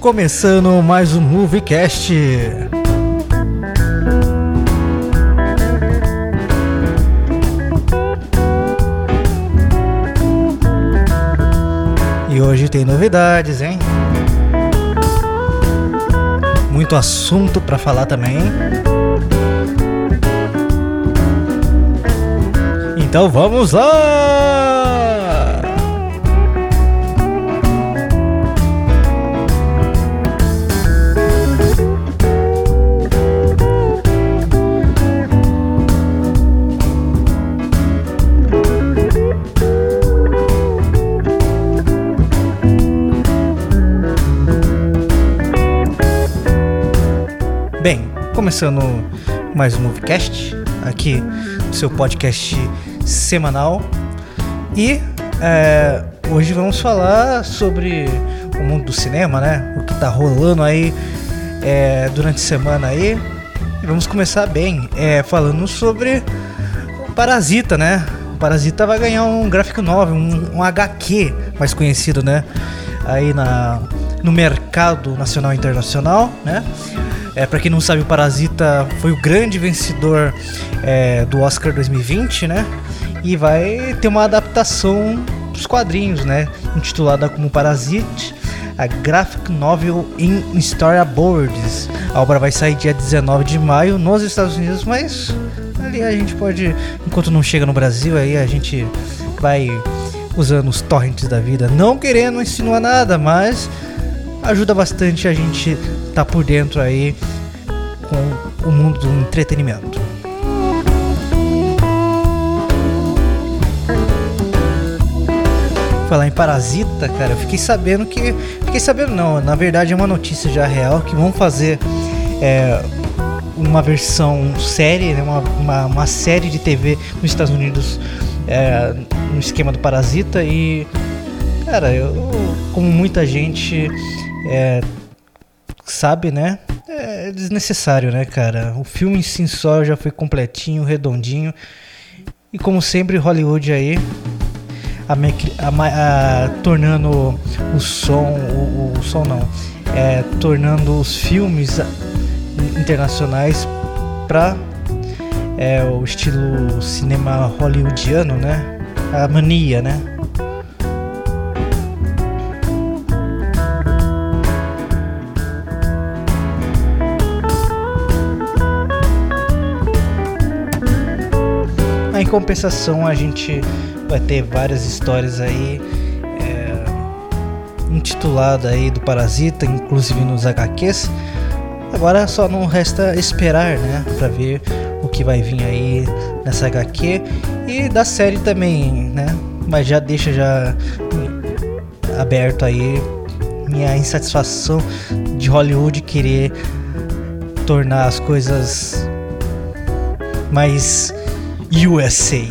Começando mais um Moviecast. E hoje tem novidades, hein? Muito assunto para falar também. Então vamos lá! Começando mais um Movecast, aqui no seu podcast semanal. E é, hoje vamos falar sobre o mundo do cinema, né? O que tá rolando aí é, durante a semana aí. E vamos começar bem, é, falando sobre o Parasita, né? O Parasita vai ganhar um graphic novel, um, um HQ mais conhecido, né? Aí na, no mercado nacional e internacional, né? É, para quem não sabe, o Parasita foi o grande vencedor é, do Oscar 2020, né? E vai ter uma adaptação dos quadrinhos, né? Intitulada como Parasite, a Graphic Novel in Storyboards. A obra vai sair dia 19 de maio nos Estados Unidos, mas ali a gente pode, enquanto não chega no Brasil, aí a gente vai usando os torrents da vida, não querendo insinuar nada, mas ajuda bastante a gente estar tá por dentro aí com o mundo do entretenimento. Falar em Parasita, cara, eu fiquei sabendo que. Fiquei sabendo não, na verdade é uma notícia já real que vão fazer é, uma versão série, né, uma, uma, uma, série de TV nos Estados Unidos é, no esquema do Parasita e. Cara, eu, como muita gente é, sabe, né? É desnecessário, né, cara? O filme em si só já foi completinho, redondinho. E como sempre, Hollywood aí a, a, a, tornando o som, o, o som não, é, tornando os filmes internacionais para é, o estilo cinema hollywoodiano, né? A mania, né? Em compensação, a gente vai ter várias histórias aí é, intitulada aí do Parasita, inclusive nos HQs. Agora só não resta esperar, né, para ver o que vai vir aí nessa HQ e da série também, né? Mas já deixa já aberto aí minha insatisfação de Hollywood querer tornar as coisas mais USA.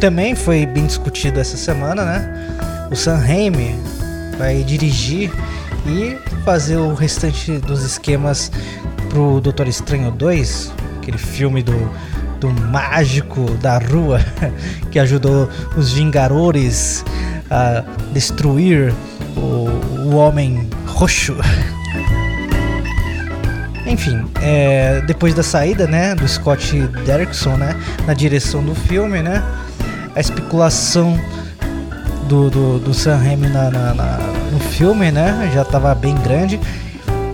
Também foi bem discutido essa semana, né? O Sam Raimi vai dirigir e fazer o restante dos esquemas pro Doutor Estranho 2, aquele filme do, do mágico da rua que ajudou os Vingadores a destruir o, o Homem Roxo. Enfim, é, depois da saída, né, do Scott Derrickson, né, na direção do filme, né, a especulação do, do, do Sam Raimi na, na, na, no filme, né, já estava bem grande.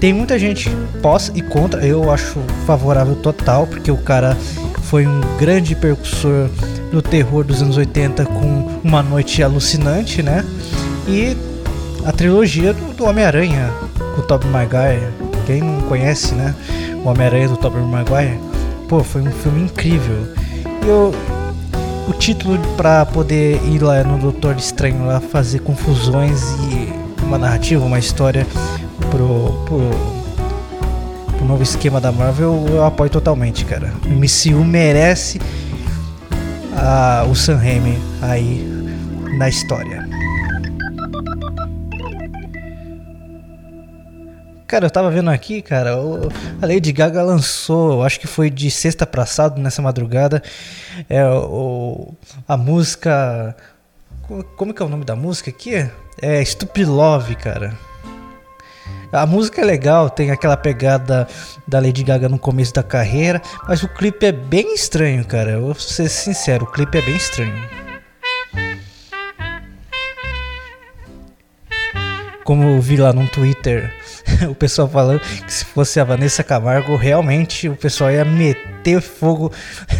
Tem muita gente pós e contra, eu acho favorável total, porque o cara foi um grande percussor do terror dos anos 80 com Uma Noite Alucinante, né, e a trilogia do, do Homem-Aranha com o Tobey Maguire quem não conhece, né? O Homem-Aranha do Tobey Maguire. Pô, foi um filme incrível. E eu, o título para poder ir lá no Doutor Estranho lá fazer confusões e uma narrativa, uma história pro, pro, pro novo esquema da Marvel, eu apoio totalmente, cara. O MCU merece a, o Sam Raimi aí na história. Cara, eu tava vendo aqui, cara, o, a Lady Gaga lançou, acho que foi de sexta pra sábado, nessa madrugada, é, o, a música. Como que é o nome da música aqui? É Stupid Love, cara. A música é legal, tem aquela pegada da Lady Gaga no começo da carreira, mas o clipe é bem estranho, cara. Eu vou ser sincero, o clipe é bem estranho. Como eu vi lá no Twitter, o pessoal falando que se fosse a Vanessa Camargo, realmente o pessoal ia meter fogo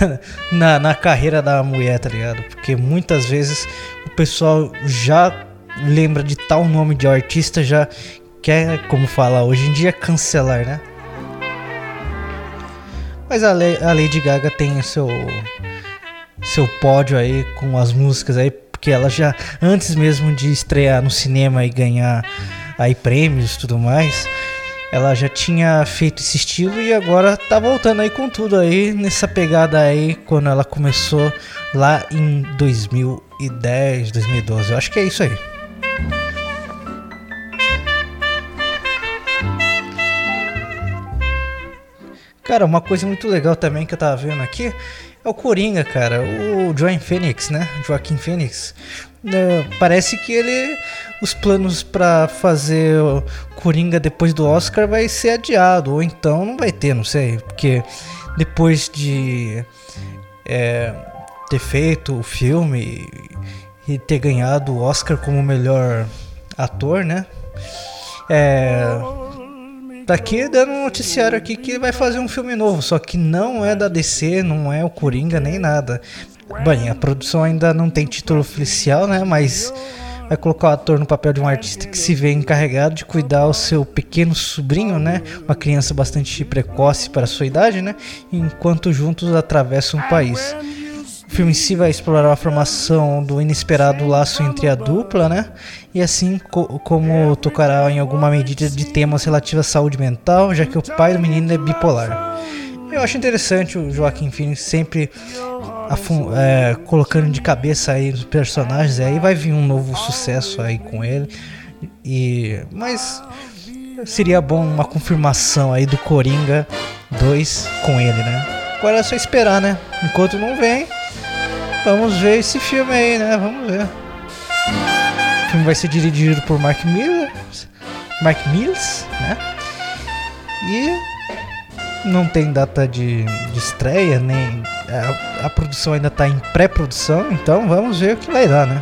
na, na carreira da mulher, tá ligado? Porque muitas vezes o pessoal já lembra de tal nome de artista, já quer, como fala hoje em dia, cancelar, né? Mas a, Lady Gaga tem seu, seu pódio aí com as músicas aí, porque ela já, antes mesmo de estrear no cinema e ganhar aí prêmios e tudo mais, ela já tinha feito esse estilo e agora tá voltando aí com tudo aí, nessa pegada aí, quando ela começou lá em 2010, 2012. Eu acho que é isso aí. Cara, uma coisa muito legal também que eu tava vendo aqui é o Coringa, cara. O Joaquin Phoenix, né? Joaquim Phoenix. É, parece que ele. Os planos para fazer o Coringa depois do Oscar vai ser adiado. Ou então não vai ter, não sei. Porque depois de é, ter feito o filme e ter ganhado o Oscar como melhor ator, né? É Tá aqui dando um noticiário aqui que vai fazer um filme novo, só que não é da DC, não é o Coringa nem nada. Bem, a produção ainda não tem título oficial, né? Mas vai colocar o ator no papel de um artista que se vê encarregado de cuidar o seu pequeno sobrinho, né? Uma criança bastante precoce para sua idade, né? Enquanto juntos atravessam o país. O filme em si vai explorar a formação do inesperado laço entre a dupla, né? E assim co como tocará em alguma medida de temas relativos à saúde mental, já que o pai do menino é bipolar. Eu acho interessante o Joaquim Phoenix sempre é, colocando de cabeça aí os personagens, aí vai vir um novo sucesso aí com ele. E mas seria bom uma confirmação aí do Coringa 2 com ele, né? Agora é só esperar, né? Enquanto não vem, Vamos ver esse filme aí, né? Vamos ver. O filme vai ser dirigido por Mark Miller, Mark Mills, né? E não tem data de, de estreia, nem a, a produção ainda está em pré-produção, então vamos ver o que vai dar, né?